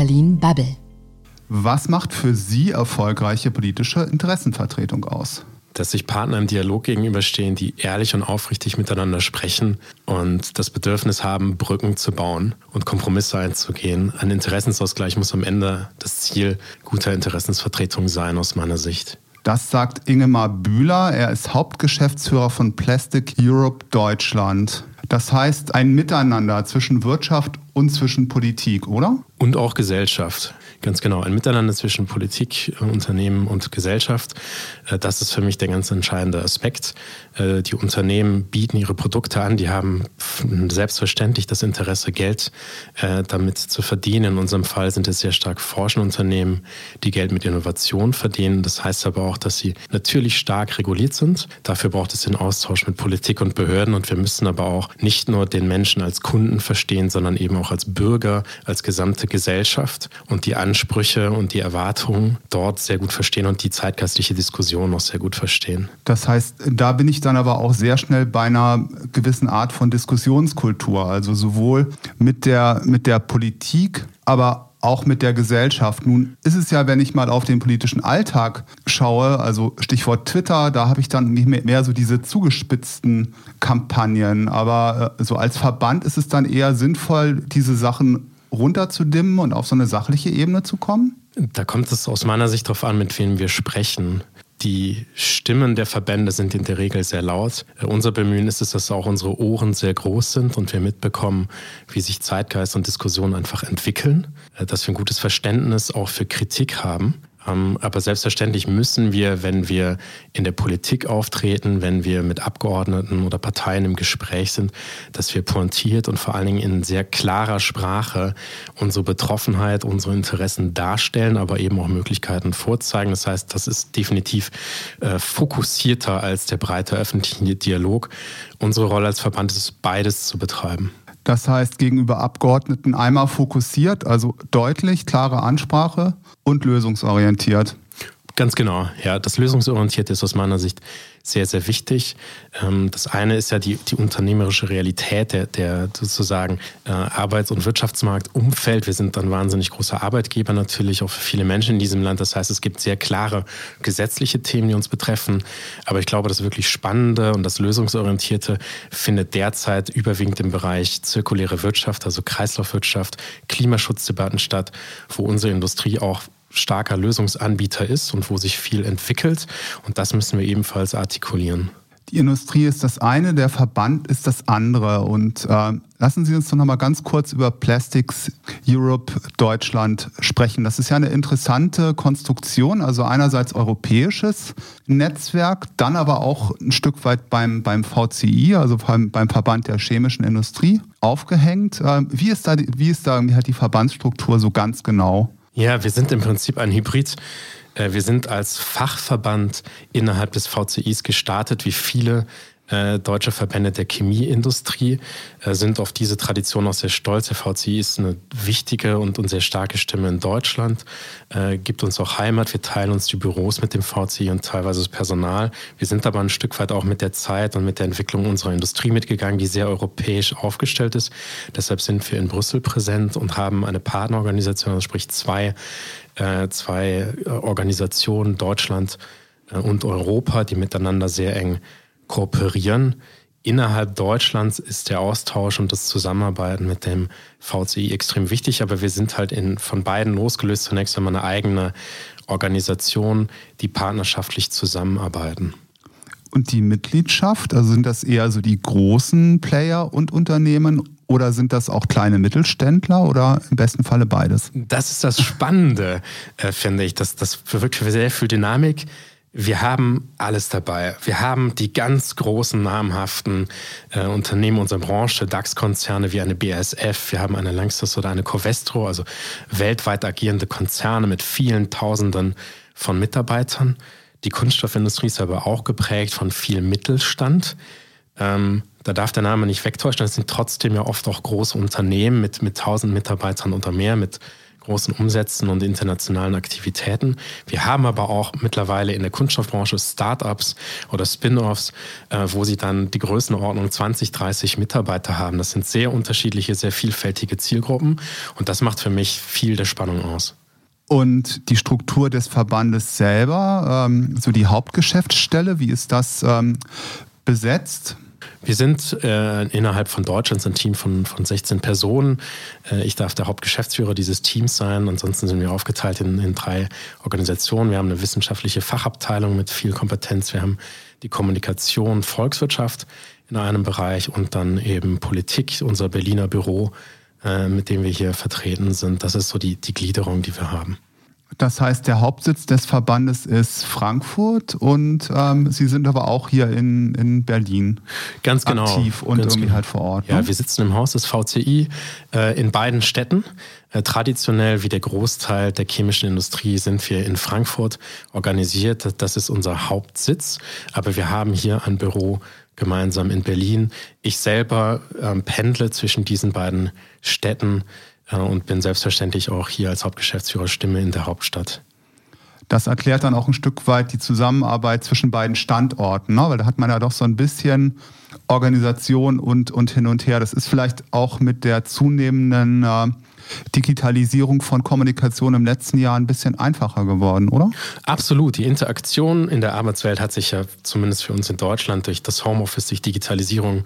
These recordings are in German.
Berlin Bubble. Was macht für Sie erfolgreiche politische Interessenvertretung aus? dass sich Partner im Dialog gegenüberstehen, die ehrlich und aufrichtig miteinander sprechen und das Bedürfnis haben, Brücken zu bauen und Kompromisse einzugehen. Ein Interessensausgleich muss am Ende das Ziel guter Interessensvertretung sein, aus meiner Sicht. Das sagt Ingemar Bühler. Er ist Hauptgeschäftsführer von Plastic Europe Deutschland. Das heißt ein Miteinander zwischen Wirtschaft und zwischen Politik, oder? Und auch Gesellschaft. Ganz genau. Ein Miteinander zwischen Politik, Unternehmen und Gesellschaft. Äh, das ist für mich der ganz entscheidende Aspekt. Äh, die Unternehmen bieten ihre Produkte an, die haben selbstverständlich das Interesse, Geld äh, damit zu verdienen. In unserem Fall sind es sehr stark forschende Unternehmen, die Geld mit Innovation verdienen. Das heißt aber auch, dass sie natürlich stark reguliert sind. Dafür braucht es den Austausch mit Politik und Behörden und wir müssen aber auch nicht nur den Menschen als Kunden verstehen, sondern eben auch als Bürger, als gesamte Gesellschaft und die Ansprüche und die Erwartungen dort sehr gut verstehen und die zeitgeistliche Diskussion auch sehr gut verstehen. Das heißt, da bin ich dann aber auch sehr schnell bei einer gewissen Art von Diskussionskultur, also sowohl mit der, mit der Politik, aber auch mit der Gesellschaft. Nun ist es ja, wenn ich mal auf den politischen Alltag schaue, also Stichwort Twitter, da habe ich dann nicht mehr, mehr so diese zugespitzten Kampagnen. Aber äh, so als Verband ist es dann eher sinnvoll, diese Sachen runterzudimmen und auf so eine sachliche Ebene zu kommen? Da kommt es aus meiner Sicht darauf an, mit wem wir sprechen. Die Stimmen der Verbände sind in der Regel sehr laut. Äh, unser Bemühen ist es, dass auch unsere Ohren sehr groß sind und wir mitbekommen, wie sich Zeitgeist und Diskussion einfach entwickeln, äh, dass wir ein gutes Verständnis auch für Kritik haben aber selbstverständlich müssen wir, wenn wir in der Politik auftreten, wenn wir mit Abgeordneten oder Parteien im Gespräch sind, dass wir pointiert und vor allen Dingen in sehr klarer Sprache unsere Betroffenheit, unsere Interessen darstellen, aber eben auch Möglichkeiten vorzeigen. Das heißt, das ist definitiv äh, fokussierter als der breite öffentliche Dialog. Unsere Rolle als Verband ist, beides zu betreiben. Das heißt, gegenüber Abgeordneten einmal fokussiert, also deutlich, klare Ansprache und lösungsorientiert. Ganz genau, ja. Das Lösungsorientierte ist aus meiner Sicht sehr, sehr wichtig. Ähm, das eine ist ja die, die unternehmerische Realität der, der sozusagen äh, Arbeits- und Wirtschaftsmarktumfeld. Wir sind ein wahnsinnig großer Arbeitgeber natürlich, auch für viele Menschen in diesem Land. Das heißt, es gibt sehr klare gesetzliche Themen, die uns betreffen. Aber ich glaube, das wirklich Spannende und das Lösungsorientierte findet derzeit überwiegend im Bereich zirkuläre Wirtschaft, also Kreislaufwirtschaft, Klimaschutzdebatten statt, wo unsere Industrie auch starker Lösungsanbieter ist und wo sich viel entwickelt. Und das müssen wir ebenfalls artikulieren. Die Industrie ist das eine, der Verband ist das andere. Und äh, lassen Sie uns doch noch mal ganz kurz über Plastics Europe Deutschland sprechen. Das ist ja eine interessante Konstruktion, also einerseits europäisches Netzwerk, dann aber auch ein Stück weit beim, beim VCI, also beim, beim Verband der chemischen Industrie, aufgehängt. Äh, wie ist da, wie ist da wie hat die Verbandsstruktur so ganz genau? Ja, wir sind im Prinzip ein Hybrid. Äh, wir sind als Fachverband innerhalb des VCIs gestartet, wie viele äh, deutsche Verbände der Chemieindustrie äh, sind auf diese Tradition auch sehr stolz. Der VCI ist eine wichtige und, und sehr starke Stimme in Deutschland, äh, gibt uns auch Heimat. Wir teilen uns die Büros mit dem VCI und teilweise das Personal. Wir sind aber ein Stück weit auch mit der Zeit und mit der Entwicklung unserer Industrie mitgegangen, die sehr europäisch aufgestellt ist. Deshalb sind wir in Brüssel präsent und haben eine Partnerorganisation, also sprich zwei, äh, zwei äh, Organisationen, Deutschland und Europa, die miteinander sehr eng kooperieren. Innerhalb Deutschlands ist der Austausch und das Zusammenarbeiten mit dem VCI extrem wichtig, aber wir sind halt in, von beiden losgelöst zunächst einmal eine eigene Organisation, die partnerschaftlich zusammenarbeiten. Und die Mitgliedschaft, also sind das eher so die großen Player und Unternehmen oder sind das auch kleine Mittelständler oder im besten Falle beides? Das ist das Spannende, äh, finde ich. Das, das bewirkt für sehr viel Dynamik. Wir haben alles dabei. Wir haben die ganz großen, namhaften äh, Unternehmen unserer Branche, DAX-Konzerne wie eine BASF, wir haben eine Langsys oder eine Covestro, also weltweit agierende Konzerne mit vielen Tausenden von Mitarbeitern. Die Kunststoffindustrie ist aber auch geprägt von viel Mittelstand. Ähm, da darf der Name nicht wegtäuschen, das sind trotzdem ja oft auch große Unternehmen mit, mit 1000 Mitarbeitern oder mehr, mit großen Umsätzen und internationalen Aktivitäten. Wir haben aber auch mittlerweile in der Kunststoffbranche Startups oder Spin-offs, äh, wo sie dann die Größenordnung 20, 30 Mitarbeiter haben. Das sind sehr unterschiedliche, sehr vielfältige Zielgruppen und das macht für mich viel der Spannung aus. Und die Struktur des Verbandes selber, ähm, so die Hauptgeschäftsstelle, wie ist das ähm, besetzt? Wir sind äh, innerhalb von Deutschland ein Team von, von 16 Personen. Äh, ich darf der Hauptgeschäftsführer dieses Teams sein. Ansonsten sind wir aufgeteilt in, in drei Organisationen. Wir haben eine wissenschaftliche Fachabteilung mit viel Kompetenz. Wir haben die Kommunikation, Volkswirtschaft in einem Bereich und dann eben Politik, unser Berliner Büro, äh, mit dem wir hier vertreten sind. Das ist so die, die Gliederung, die wir haben. Das heißt, der Hauptsitz des Verbandes ist Frankfurt und ähm, Sie sind aber auch hier in, in Berlin ganz genau, aktiv und ganz irgendwie genau. halt vor Ort. Ja, ne? wir sitzen im Haus des VCI äh, in beiden Städten. Äh, traditionell wie der Großteil der chemischen Industrie sind wir in Frankfurt organisiert. Das ist unser Hauptsitz. Aber wir haben hier ein Büro gemeinsam in Berlin. Ich selber ähm, pendle zwischen diesen beiden Städten und bin selbstverständlich auch hier als Hauptgeschäftsführer Stimme in der Hauptstadt. Das erklärt dann auch ein Stück weit die Zusammenarbeit zwischen beiden Standorten, ne? weil da hat man ja doch so ein bisschen Organisation und, und hin und her. Das ist vielleicht auch mit der zunehmenden äh, Digitalisierung von Kommunikation im letzten Jahr ein bisschen einfacher geworden, oder? Absolut. Die Interaktion in der Arbeitswelt hat sich ja zumindest für uns in Deutschland durch das Homeoffice, durch Digitalisierung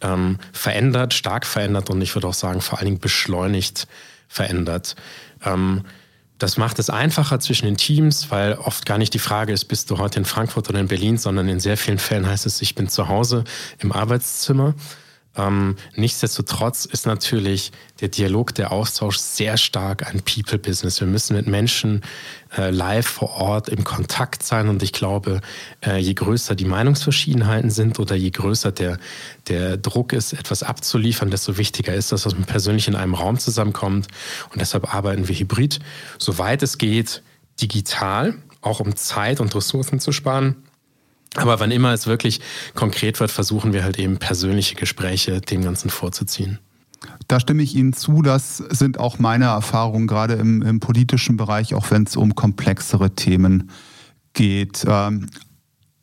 ähm, verändert, stark verändert und ich würde auch sagen, vor allen Dingen beschleunigt verändert. Ähm, das macht es einfacher zwischen den Teams, weil oft gar nicht die Frage ist, bist du heute in Frankfurt oder in Berlin, sondern in sehr vielen Fällen heißt es, ich bin zu Hause im Arbeitszimmer. Ähm, nichtsdestotrotz ist natürlich der Dialog, der Austausch sehr stark ein People-Business. Wir müssen mit Menschen äh, live vor Ort im Kontakt sein. Und ich glaube, äh, je größer die Meinungsverschiedenheiten sind oder je größer der, der Druck ist, etwas abzuliefern, desto wichtiger ist das, dass man persönlich in einem Raum zusammenkommt. Und deshalb arbeiten wir hybrid, soweit es geht, digital, auch um Zeit und Ressourcen zu sparen aber wann immer es wirklich konkret wird, versuchen wir halt eben persönliche Gespräche dem Ganzen vorzuziehen. Da stimme ich Ihnen zu. Das sind auch meine Erfahrungen, gerade im, im politischen Bereich, auch wenn es um komplexere Themen geht. Ähm,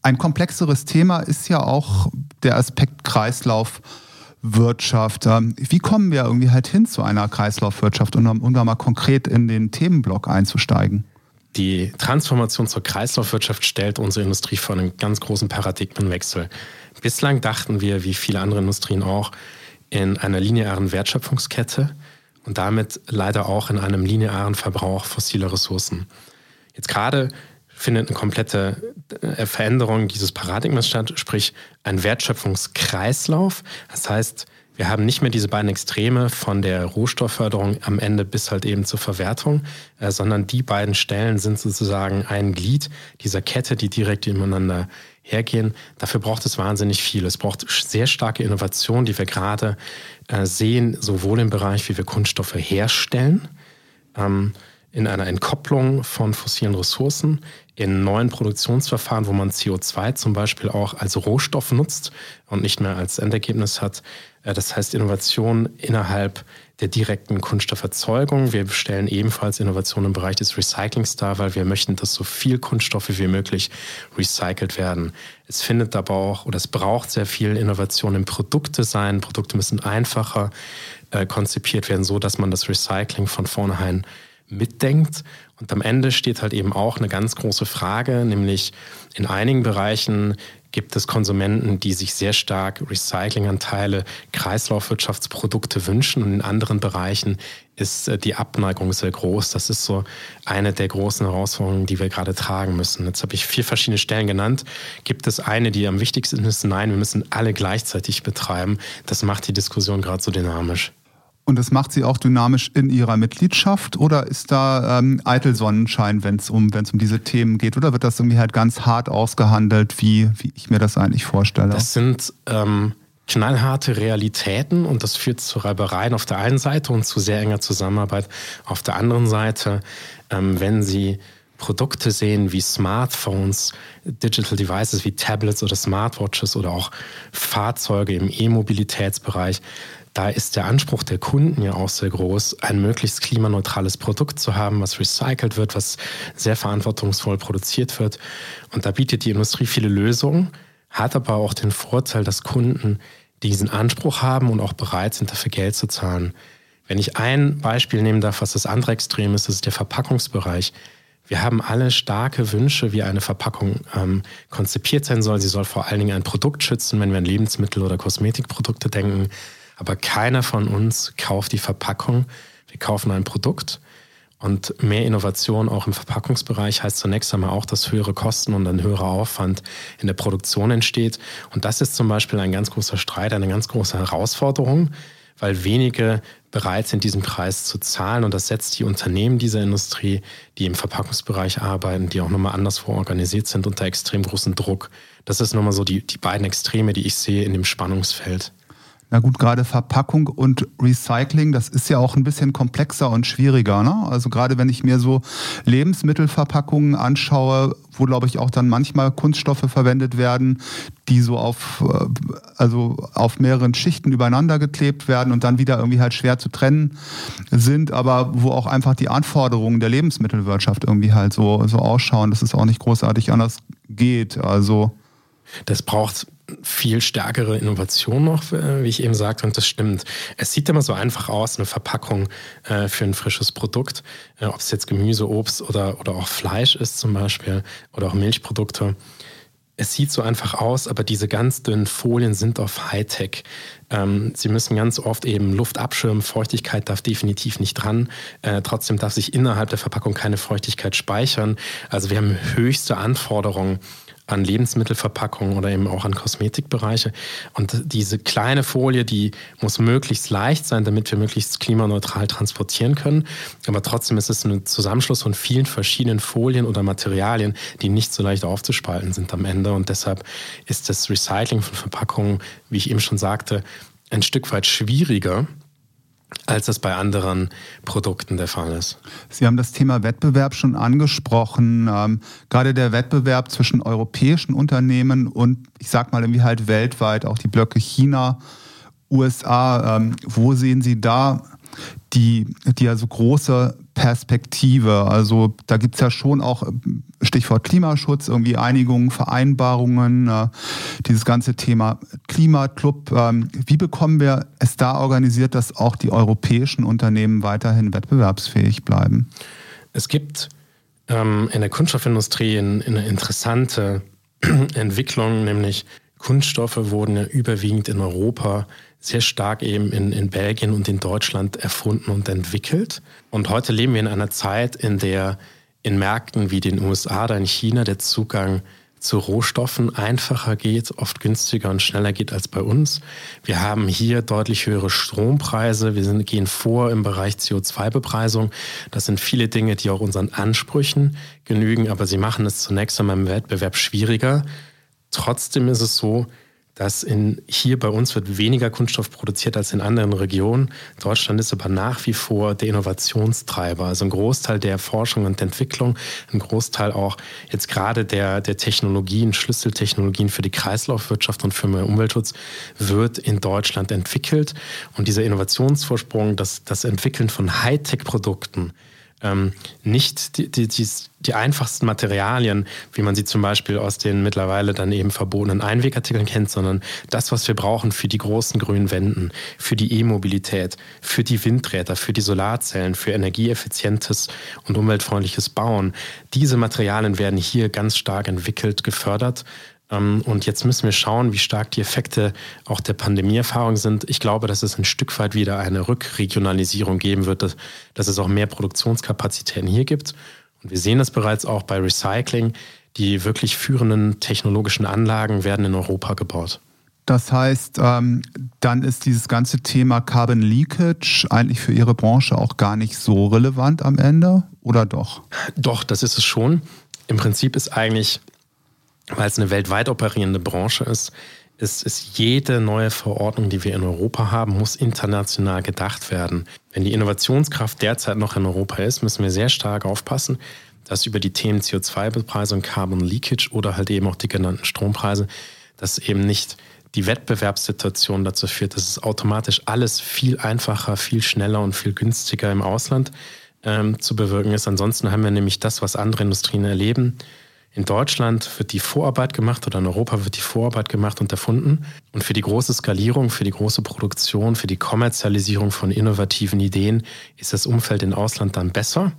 ein komplexeres Thema ist ja auch der Aspekt Kreislaufwirtschaft. Ähm, wie kommen wir irgendwie halt hin zu einer Kreislaufwirtschaft, um, um da mal konkret in den Themenblock einzusteigen? Die Transformation zur Kreislaufwirtschaft stellt unsere Industrie vor einen ganz großen Paradigmenwechsel. Bislang dachten wir, wie viele andere Industrien auch, in einer linearen Wertschöpfungskette und damit leider auch in einem linearen Verbrauch fossiler Ressourcen. Jetzt gerade findet eine komplette äh, Veränderung dieses Paradigmas statt, sprich ein Wertschöpfungskreislauf. Das heißt, wir haben nicht mehr diese beiden Extreme von der Rohstoffförderung am Ende bis halt eben zur Verwertung, äh, sondern die beiden Stellen sind sozusagen ein Glied dieser Kette, die direkt nebeneinander hergehen. Dafür braucht es wahnsinnig viel. Es braucht sehr starke Innovation, die wir gerade äh, sehen, sowohl im Bereich, wie wir Kunststoffe herstellen, ähm, in einer Entkopplung von fossilen Ressourcen, in neuen Produktionsverfahren, wo man CO2 zum Beispiel auch als Rohstoff nutzt und nicht mehr als Endergebnis hat. Äh, das heißt Innovation innerhalb der direkten Kunststofferzeugung. Wir stellen ebenfalls Innovationen im Bereich des Recyclings dar, weil wir möchten, dass so viel Kunststoffe wie möglich recycelt werden. Es findet aber auch oder es braucht sehr viel Innovation im Produktedesign. Produkte müssen einfacher äh, konzipiert werden, so dass man das Recycling von vornherein mitdenkt. Und am Ende steht halt eben auch eine ganz große Frage, nämlich in einigen Bereichen gibt es Konsumenten, die sich sehr stark Recyclinganteile, Kreislaufwirtschaftsprodukte wünschen und in anderen Bereichen ist äh, die Abneigung sehr groß. Das ist so eine der großen Herausforderungen, die wir gerade tragen müssen. Jetzt habe ich vier verschiedene Stellen genannt. Gibt es eine, die am wichtigsten ist? Nein, wir müssen alle gleichzeitig betreiben. Das macht die Diskussion gerade so dynamisch. Und das macht sie auch dynamisch in ihrer Mitgliedschaft oder ist da ähm, eitel Sonnenschein, wenn es um, um diese Themen geht? Oder wird das irgendwie halt ganz hart ausgehandelt, wie, wie ich mir das eigentlich vorstelle? Das sind ähm, knallharte Realitäten und das führt zu Reibereien auf der einen Seite und zu sehr enger Zusammenarbeit auf der anderen Seite. Ähm, wenn Sie Produkte sehen wie Smartphones, Digital Devices wie Tablets oder Smartwatches oder auch Fahrzeuge im E-Mobilitätsbereich, da ist der Anspruch der Kunden ja auch sehr groß, ein möglichst klimaneutrales Produkt zu haben, was recycelt wird, was sehr verantwortungsvoll produziert wird. Und da bietet die Industrie viele Lösungen, hat aber auch den Vorteil, dass Kunden diesen Anspruch haben und auch bereit sind, dafür Geld zu zahlen. Wenn ich ein Beispiel nehmen darf, was das andere Extrem ist, das ist der Verpackungsbereich. Wir haben alle starke Wünsche, wie eine Verpackung ähm, konzipiert sein soll. Sie soll vor allen Dingen ein Produkt schützen, wenn wir an Lebensmittel- oder Kosmetikprodukte denken. Aber keiner von uns kauft die Verpackung. Wir kaufen ein Produkt. Und mehr Innovation auch im Verpackungsbereich heißt zunächst einmal auch, dass höhere Kosten und ein höherer Aufwand in der Produktion entsteht. Und das ist zum Beispiel ein ganz großer Streit, eine ganz große Herausforderung, weil wenige bereit sind, diesen Preis zu zahlen. Und das setzt die Unternehmen dieser Industrie, die im Verpackungsbereich arbeiten, die auch nochmal anderswo organisiert sind, unter extrem großen Druck. Das ist nochmal so die, die beiden Extreme, die ich sehe in dem Spannungsfeld. Na gut, gerade Verpackung und Recycling, das ist ja auch ein bisschen komplexer und schwieriger. Ne? Also gerade wenn ich mir so Lebensmittelverpackungen anschaue, wo glaube ich auch dann manchmal Kunststoffe verwendet werden, die so auf, äh, also auf mehreren Schichten übereinander geklebt werden und dann wieder irgendwie halt schwer zu trennen sind, aber wo auch einfach die Anforderungen der Lebensmittelwirtschaft irgendwie halt so, so ausschauen, dass es auch nicht großartig anders geht. Also das braucht viel stärkere Innovation noch, äh, wie ich eben sagte, und das stimmt. Es sieht immer so einfach aus, eine Verpackung äh, für ein frisches Produkt, äh, ob es jetzt Gemüse, Obst oder, oder auch Fleisch ist zum Beispiel oder auch Milchprodukte. Es sieht so einfach aus, aber diese ganz dünnen Folien sind auf Hightech. Ähm, sie müssen ganz oft eben Luft abschirmen, Feuchtigkeit darf definitiv nicht dran. Äh, trotzdem darf sich innerhalb der Verpackung keine Feuchtigkeit speichern. Also wir haben höchste Anforderungen an Lebensmittelverpackungen oder eben auch an Kosmetikbereiche. Und diese kleine Folie, die muss möglichst leicht sein, damit wir möglichst klimaneutral transportieren können. Aber trotzdem ist es ein Zusammenschluss von vielen verschiedenen Folien oder Materialien, die nicht so leicht aufzuspalten sind am Ende. Und deshalb ist das Recycling von Verpackungen, wie ich eben schon sagte, ein Stück weit schwieriger als das bei anderen Produkten der Fall ist. Sie haben das Thema Wettbewerb schon angesprochen. Ähm, gerade der Wettbewerb zwischen europäischen Unternehmen und ich sag mal irgendwie halt weltweit, auch die Blöcke China, USA. Ähm, wo sehen Sie da die, die also große Perspektive. Also da gibt es ja schon auch Stichwort Klimaschutz, irgendwie Einigungen, Vereinbarungen, äh, dieses ganze Thema Klimaclub. Ähm, wie bekommen wir es da organisiert, dass auch die europäischen Unternehmen weiterhin wettbewerbsfähig bleiben? Es gibt ähm, in der Kunststoffindustrie eine interessante Entwicklung, nämlich Kunststoffe wurden ja überwiegend in Europa sehr stark eben in, in Belgien und in Deutschland erfunden und entwickelt. Und heute leben wir in einer Zeit, in der in Märkten wie den USA oder in China der Zugang zu Rohstoffen einfacher geht, oft günstiger und schneller geht als bei uns. Wir haben hier deutlich höhere Strompreise. Wir sind, gehen vor im Bereich CO2-Bepreisung. Das sind viele Dinge, die auch unseren Ansprüchen genügen, aber sie machen es zunächst einmal im Wettbewerb schwieriger. Trotzdem ist es so, dass in, hier bei uns wird weniger Kunststoff produziert als in anderen Regionen. Deutschland ist aber nach wie vor der Innovationstreiber. Also ein Großteil der Forschung und Entwicklung, ein Großteil auch jetzt gerade der, der Technologien, Schlüsseltechnologien für die Kreislaufwirtschaft und für mehr Umweltschutz wird in Deutschland entwickelt. Und dieser Innovationsvorsprung, das, das Entwickeln von Hightech-Produkten, ähm, nicht die, die, die, die, einfachsten Materialien, wie man sie zum Beispiel aus den mittlerweile dann eben verbotenen Einwegartikeln kennt, sondern das, was wir brauchen für die großen grünen Wänden, für die E-Mobilität, für die Windräder, für die Solarzellen, für energieeffizientes und umweltfreundliches Bauen. Diese Materialien werden hier ganz stark entwickelt, gefördert und jetzt müssen wir schauen, wie stark die Effekte auch der Pandemieerfahrung sind. Ich glaube, dass es ein Stück weit wieder eine Rückregionalisierung geben wird, dass, dass es auch mehr Produktionskapazitäten hier gibt. Und wir sehen das bereits auch bei Recycling. Die wirklich führenden technologischen Anlagen werden in Europa gebaut. Das heißt, ähm, dann ist dieses ganze Thema Carbon Leakage eigentlich für Ihre Branche auch gar nicht so relevant am Ende, oder doch? Doch, das ist es schon. Im Prinzip ist eigentlich weil es eine weltweit operierende Branche ist, ist, ist jede neue Verordnung, die wir in Europa haben, muss international gedacht werden. Wenn die Innovationskraft derzeit noch in Europa ist, müssen wir sehr stark aufpassen, dass über die Themen CO2-Bepreisung, Carbon Leakage oder halt eben auch die genannten Strompreise, dass eben nicht die Wettbewerbssituation dazu führt, dass es automatisch alles viel einfacher, viel schneller und viel günstiger im Ausland ähm, zu bewirken ist. Ansonsten haben wir nämlich das, was andere Industrien erleben. In Deutschland wird die Vorarbeit gemacht oder in Europa wird die Vorarbeit gemacht und erfunden. Und für die große Skalierung, für die große Produktion, für die Kommerzialisierung von innovativen Ideen ist das Umfeld im Ausland dann besser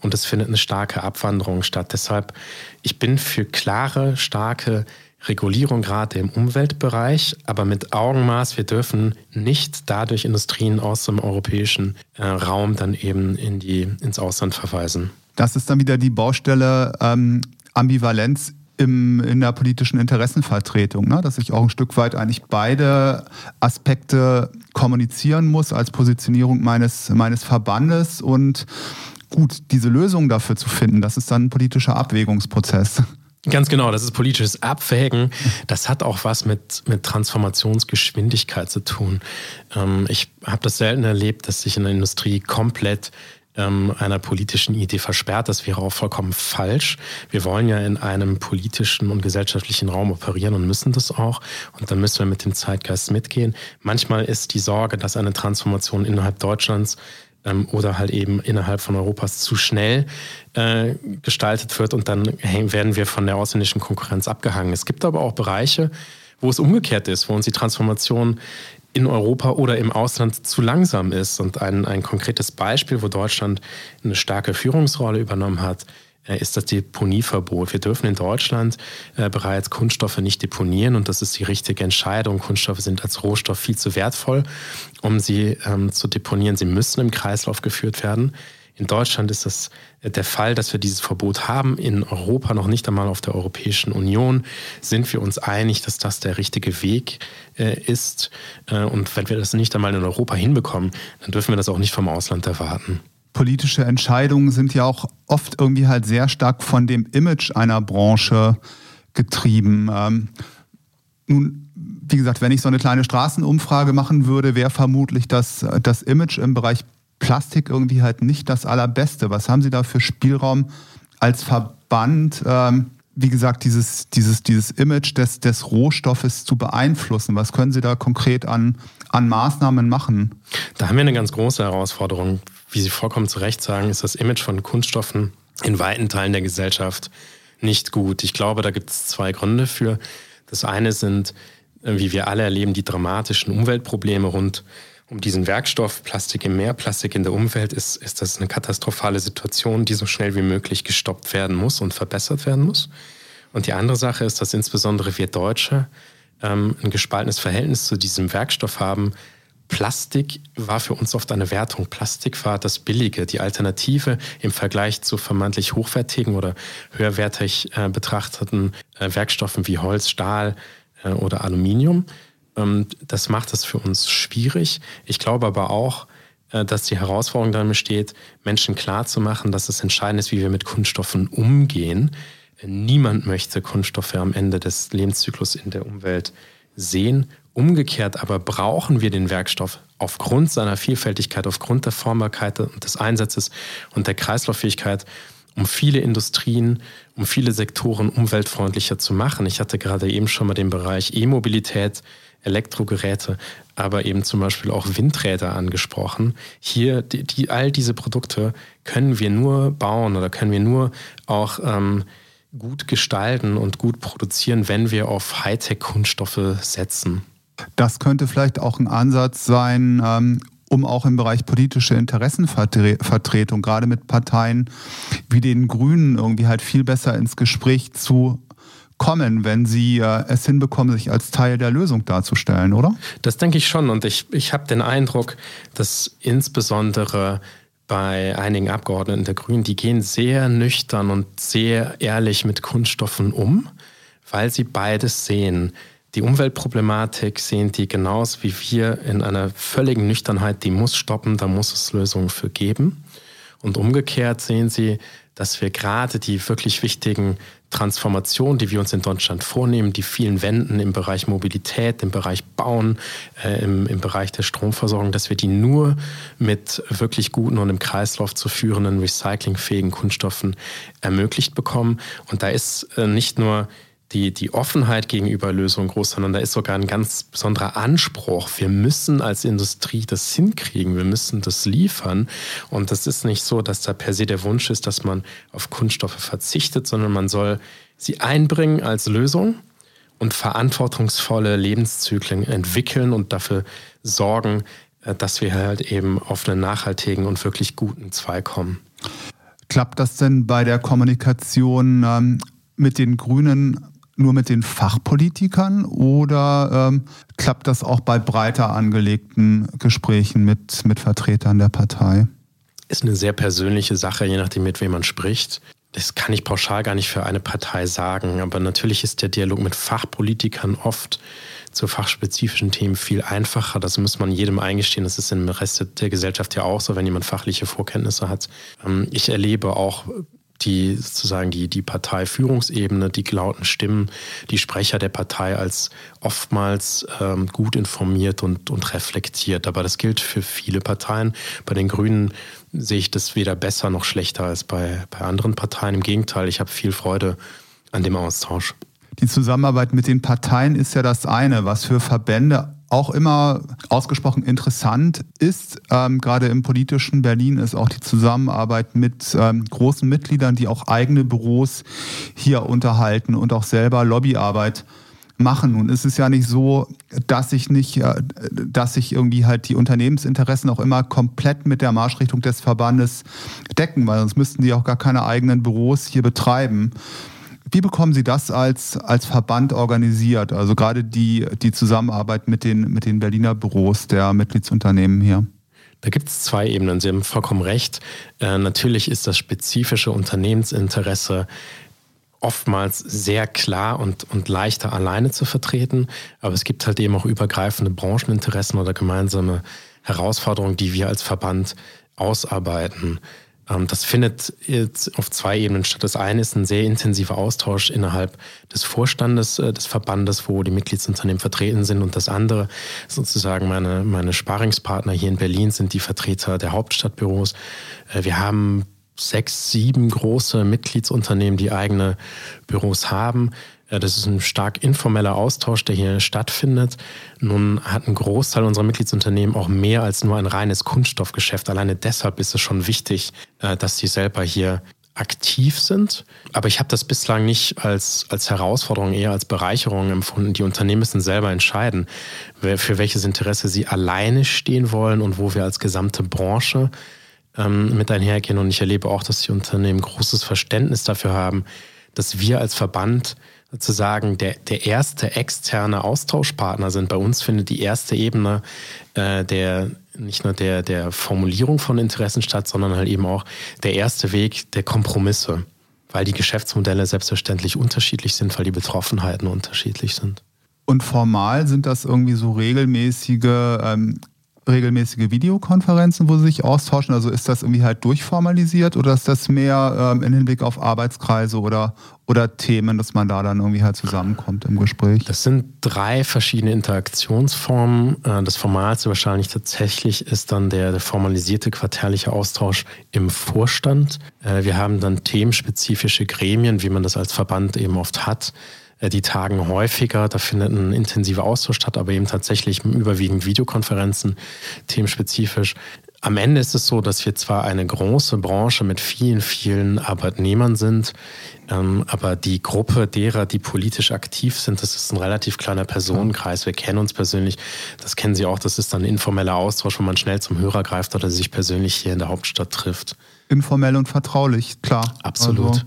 und es findet eine starke Abwanderung statt. Deshalb, ich bin für klare, starke Regulierung gerade im Umweltbereich, aber mit Augenmaß. Wir dürfen nicht dadurch Industrien aus dem europäischen äh, Raum dann eben in die, ins Ausland verweisen. Das ist dann wieder die Baustelle ähm, Ambivalenz im, in der politischen Interessenvertretung, ne? dass ich auch ein Stück weit eigentlich beide Aspekte kommunizieren muss als Positionierung meines, meines Verbandes und gut, diese Lösung dafür zu finden, das ist dann ein politischer Abwägungsprozess. Ganz genau, das ist politisches Abwägen. Das hat auch was mit, mit Transformationsgeschwindigkeit zu tun. Ähm, ich habe das selten erlebt, dass sich in der Industrie komplett ähm, einer politischen Idee versperrt. Das wäre auch vollkommen falsch. Wir wollen ja in einem politischen und gesellschaftlichen Raum operieren und müssen das auch. Und dann müssen wir mit dem Zeitgeist mitgehen. Manchmal ist die Sorge, dass eine Transformation innerhalb Deutschlands ähm, oder halt eben innerhalb von Europas zu schnell äh, gestaltet wird und dann werden wir von der ausländischen Konkurrenz abgehangen. Es gibt aber auch Bereiche, wo es umgekehrt ist, wo uns die Transformation in Europa oder im Ausland zu langsam ist. Und ein, ein konkretes Beispiel, wo Deutschland eine starke Führungsrolle übernommen hat, äh, ist das Deponieverbot. Wir dürfen in Deutschland äh, bereits Kunststoffe nicht deponieren und das ist die richtige Entscheidung. Kunststoffe sind als Rohstoff viel zu wertvoll, um sie ähm, zu deponieren. Sie müssen im Kreislauf geführt werden. In Deutschland ist das äh, der Fall, dass wir dieses Verbot haben. In Europa noch nicht einmal auf der Europäischen Union sind wir uns einig, dass das der richtige Weg ist. Und wenn wir das nicht einmal in Europa hinbekommen, dann dürfen wir das auch nicht vom Ausland erwarten politische Entscheidungen sind ja auch oft irgendwie halt sehr stark von dem Image einer Branche getrieben. Ähm, nun, wie gesagt, wenn ich so eine kleine Straßenumfrage machen würde, wäre vermutlich das, das Image im Bereich Plastik irgendwie halt nicht das allerbeste. Was haben Sie da für Spielraum als Verband? Ähm, wie gesagt, dieses, dieses, dieses Image des, des Rohstoffes zu beeinflussen? Was können Sie da konkret an, an Maßnahmen machen? Da haben wir eine ganz große Herausforderung. Wie Sie vollkommen zu Recht sagen, ist das Image von Kunststoffen in weiten Teilen der Gesellschaft nicht gut. Ich glaube, da gibt es zwei Gründe für. Das eine sind, äh, wie wir alle erleben, die dramatischen Umweltprobleme rund um diesen Werkstoff Plastik im Meer, Plastik in der Umwelt, ist, ist das eine katastrophale Situation, die so schnell wie möglich gestoppt werden muss und verbessert werden muss. Und die andere Sache ist, dass insbesondere wir Deutsche ähm, ein gespaltenes Verhältnis zu diesem Werkstoff haben. Plastik war für uns oft eine Wertung. Plastik war das Billige, die Alternative im Vergleich zu vermeintlich hochwertigen oder höherwertig äh, betrachteten äh, Werkstoffen wie Holz, Stahl äh, oder Aluminium. Ähm, das macht es für uns schwierig. Ich glaube aber auch, äh, dass die Herausforderung darin besteht, Menschen klarzumachen, dass es entscheidend ist, wie wir mit Kunststoffen umgehen. Niemand möchte Kunststoffe am Ende des Lebenszyklus in der Umwelt sehen. Umgekehrt aber brauchen wir den Werkstoff aufgrund seiner Vielfältigkeit, aufgrund der Formbarkeit und des Einsatzes und der Kreislauffähigkeit, um viele Industrien, um viele Sektoren umweltfreundlicher zu machen. Ich hatte gerade eben schon mal den Bereich E-Mobilität Elektrogeräte, aber eben zum Beispiel auch Windräder angesprochen. Hier, die, die, all diese Produkte können wir nur bauen oder können wir nur auch ähm, gut gestalten und gut produzieren, wenn wir auf Hightech-Kunststoffe setzen. Das könnte vielleicht auch ein Ansatz sein, ähm, um auch im Bereich politische Interessenvertretung, gerade mit Parteien wie den Grünen, irgendwie halt viel besser ins Gespräch zu kommen, wenn sie äh, es hinbekommen, sich als Teil der Lösung darzustellen, oder? Das denke ich schon. Und ich, ich habe den Eindruck, dass insbesondere bei einigen Abgeordneten der Grünen, die gehen sehr nüchtern und sehr ehrlich mit Kunststoffen um, weil sie beides sehen. Die Umweltproblematik sehen die genauso wie wir in einer völligen Nüchternheit, die muss stoppen, da muss es Lösungen für geben. Und umgekehrt sehen Sie, dass wir gerade die wirklich wichtigen Transformationen, die wir uns in Deutschland vornehmen, die vielen Wenden im Bereich Mobilität, im Bereich Bauen, äh, im, im Bereich der Stromversorgung, dass wir die nur mit wirklich guten und im Kreislauf zu führenden recyclingfähigen Kunststoffen ermöglicht bekommen. Und da ist äh, nicht nur die, die Offenheit gegenüber Lösungen groß, sondern da ist sogar ein ganz besonderer Anspruch. Wir müssen als Industrie das hinkriegen, wir müssen das liefern. Und das ist nicht so, dass da per se der Wunsch ist, dass man auf Kunststoffe verzichtet, sondern man soll sie einbringen als Lösung und verantwortungsvolle Lebenszyklen entwickeln und dafür sorgen, äh, dass wir halt eben auf einen nachhaltigen und wirklich guten Zweig kommen. Klappt das denn bei der Kommunikation ähm, mit den Grünen nur mit den Fachpolitikern oder ähm, klappt das auch bei breiter angelegten Gesprächen mit, mit Vertretern der Partei? Ist eine sehr persönliche Sache, je nachdem, mit wem man spricht. Das kann ich pauschal gar nicht für eine Partei sagen, aber natürlich ist der Dialog mit Fachpolitikern oft zu fachspezifischen Themen viel einfacher. Das muss man jedem eingestehen. Das ist im Rest der Gesellschaft ja auch so, wenn jemand fachliche Vorkenntnisse hat. Ähm, ich erlebe auch die sozusagen die, die Parteiführungsebene, die lauten Stimmen, die Sprecher der Partei als oftmals ähm, gut informiert und, und reflektiert. Aber das gilt für viele Parteien. Bei den Grünen sehe ich das weder besser noch schlechter als bei, bei anderen Parteien. Im Gegenteil, ich habe viel Freude an dem Austausch. Die Zusammenarbeit mit den Parteien ist ja das eine, was für Verbände auch immer ausgesprochen interessant ist, ähm, gerade im politischen Berlin, ist auch die Zusammenarbeit mit ähm, großen Mitgliedern, die auch eigene Büros hier unterhalten und auch selber Lobbyarbeit machen. Nun ist es ja nicht so, dass sich nicht, äh, dass sich irgendwie halt die Unternehmensinteressen auch immer komplett mit der Marschrichtung des Verbandes decken, weil sonst müssten die auch gar keine eigenen Büros hier betreiben. Wie bekommen Sie das als, als Verband organisiert? Also gerade die, die Zusammenarbeit mit den, mit den Berliner Büros der Mitgliedsunternehmen hier. Da gibt es zwei Ebenen. Sie haben vollkommen recht. Äh, natürlich ist das spezifische Unternehmensinteresse oftmals sehr klar und, und leichter alleine zu vertreten. Aber es gibt halt eben auch übergreifende Brancheninteressen oder gemeinsame Herausforderungen, die wir als Verband ausarbeiten. Ähm, das findet jetzt auf zwei Ebenen statt. Das eine ist ein sehr intensiver Austausch innerhalb des Vorstandes äh, des Verbandes, wo die Mitgliedsunternehmen vertreten sind. Und das andere, sozusagen meine, meine Sparingspartner hier in Berlin, sind die Vertreter der Hauptstadtbüros. Äh, wir haben sechs, sieben große Mitgliedsunternehmen, die eigene Büros haben. Das ist ein stark informeller Austausch, der hier stattfindet. Nun hat ein Großteil unserer Mitgliedsunternehmen auch mehr als nur ein reines Kunststoffgeschäft. Alleine deshalb ist es schon wichtig, äh, dass sie selber hier aktiv sind. Aber ich habe das bislang nicht als, als Herausforderung, eher als Bereicherung empfunden. Die Unternehmen müssen selber entscheiden, für welches Interesse sie alleine stehen wollen und wo wir als gesamte Branche ähm, mit einhergehen. Und ich erlebe auch, dass die Unternehmen großes Verständnis dafür haben, dass wir als Verband sozusagen der, der erste externe Austauschpartner sind. Bei uns findet die erste Ebene äh, der nicht nur der, der Formulierung von Interessen statt, sondern halt eben auch der erste Weg der Kompromisse, weil die Geschäftsmodelle selbstverständlich unterschiedlich sind, weil die Betroffenheiten unterschiedlich sind. Und formal sind das irgendwie so regelmäßige ähm, regelmäßige Videokonferenzen, wo sie sich austauschen? Also ist das irgendwie halt durchformalisiert oder ist das mehr ähm, im Hinblick auf Arbeitskreise oder, oder Themen, dass man da dann irgendwie halt zusammenkommt im Gespräch? Das sind drei verschiedene Interaktionsformen. Äh, das Formalste wahrscheinlich tatsächlich ist dann der, der formalisierte quartärliche Austausch im Vorstand. Äh, wir haben dann themenspezifische Gremien, wie man das als Verband eben oft hat die tagen häufiger, da findet ein intensiver Austausch statt, aber eben tatsächlich überwiegend Videokonferenzen, themenspezifisch. Am Ende ist es so, dass wir zwar eine große Branche mit vielen, vielen Arbeitnehmern sind, ähm, aber die Gruppe derer, die politisch aktiv sind, das ist ein relativ kleiner Personenkreis. Wir kennen uns persönlich, das kennen Sie auch, das ist dann ein informeller Austausch, wo man schnell zum Hörer greift oder sich persönlich hier in der Hauptstadt trifft. Informell und vertraulich, klar. Absolut. Also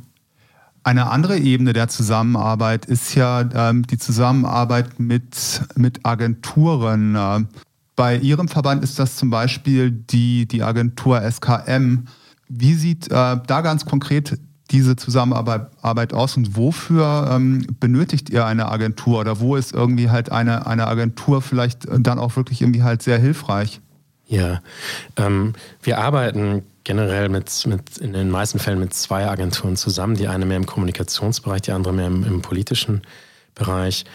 eine andere Ebene der Zusammenarbeit ist ja ähm, die Zusammenarbeit mit, mit Agenturen. Ähm, bei Ihrem Verband ist das zum Beispiel die, die Agentur SKM. Wie sieht äh, da ganz konkret diese Zusammenarbeit aus und wofür ähm, benötigt ihr eine Agentur oder wo ist irgendwie halt eine, eine Agentur vielleicht dann auch wirklich irgendwie halt sehr hilfreich? Ja, ähm, wir arbeiten generell mit, mit in den meisten Fällen mit zwei Agenturen zusammen. Die eine mehr im Kommunikationsbereich, die andere mehr im, im politischen Bereich.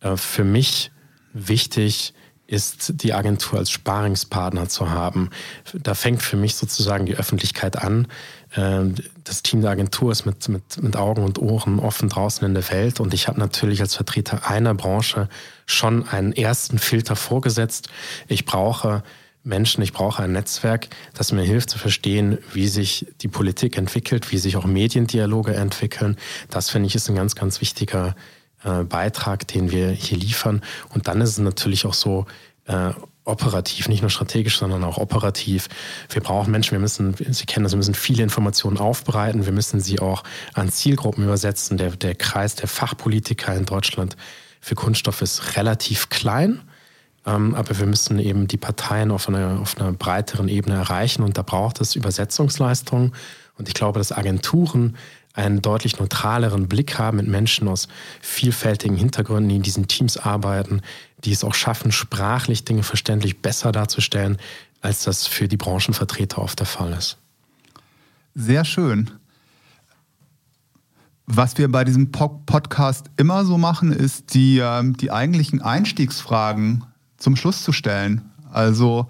Äh, für mich wichtig ist, die Agentur als Sparingspartner zu haben. Da fängt für mich sozusagen die Öffentlichkeit an. Ähm, das Team der Agentur ist mit, mit, mit Augen und Ohren offen draußen in der Welt und ich habe natürlich als Vertreter einer Branche schon einen ersten Filter vorgesetzt. Ich brauche Menschen, ich brauche ein Netzwerk, das mir hilft zu verstehen, wie sich die Politik entwickelt, wie sich auch Mediendialoge entwickeln. Das finde ich ist ein ganz, ganz wichtiger äh, Beitrag, den wir hier liefern. Und dann ist es natürlich auch so, äh, operativ, nicht nur strategisch, sondern auch operativ. Wir brauchen Menschen, wir müssen, Sie kennen das, wir müssen viele Informationen aufbereiten, wir müssen sie auch an Zielgruppen übersetzen. Der, der Kreis der Fachpolitiker in Deutschland für Kunststoff ist relativ klein, aber wir müssen eben die Parteien auf einer, auf einer breiteren Ebene erreichen und da braucht es Übersetzungsleistungen. Und ich glaube, dass Agenturen einen deutlich neutraleren Blick haben mit Menschen aus vielfältigen Hintergründen, die in diesen Teams arbeiten, die es auch schaffen, sprachlich Dinge verständlich besser darzustellen, als das für die Branchenvertreter oft der Fall ist. Sehr schön. Was wir bei diesem Podcast immer so machen, ist die, ähm, die eigentlichen Einstiegsfragen zum Schluss zu stellen. Also,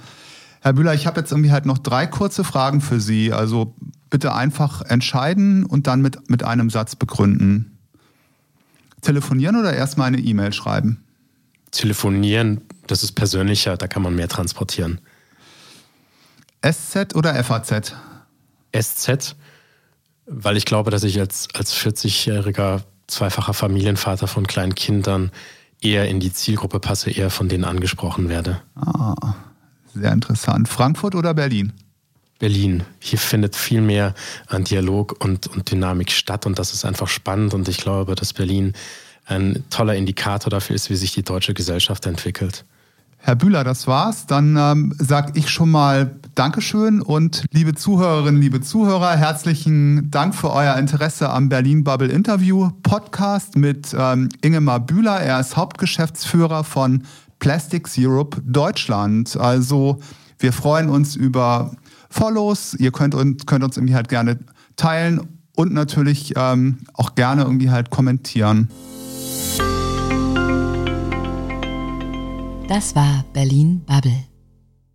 Herr Bühler, ich habe jetzt irgendwie halt noch drei kurze Fragen für Sie. Also bitte einfach entscheiden und dann mit, mit einem Satz begründen. Telefonieren oder erstmal eine E-Mail schreiben? Telefonieren, das ist persönlicher, da kann man mehr transportieren. SZ oder FAZ? SZ, weil ich glaube, dass ich als, als 40-jähriger zweifacher Familienvater von kleinen Kindern eher in die Zielgruppe passe, eher von denen angesprochen werde. Ah, sehr interessant. Frankfurt oder Berlin? Berlin. Hier findet viel mehr an Dialog und, und Dynamik statt und das ist einfach spannend und ich glaube, dass Berlin ein toller Indikator dafür ist, wie sich die deutsche Gesellschaft entwickelt. Herr Bühler, das war's. Dann ähm, sage ich schon mal Dankeschön und liebe Zuhörerinnen, liebe Zuhörer, herzlichen Dank für euer Interesse am Berlin Bubble Interview Podcast mit ähm, Ingemar Bühler. Er ist Hauptgeschäftsführer von Plastics Europe Deutschland. Also wir freuen uns über Follows. Ihr könnt, uns, könnt uns irgendwie halt gerne teilen und natürlich ähm, auch gerne irgendwie halt kommentieren. Das war Berlin Bubble.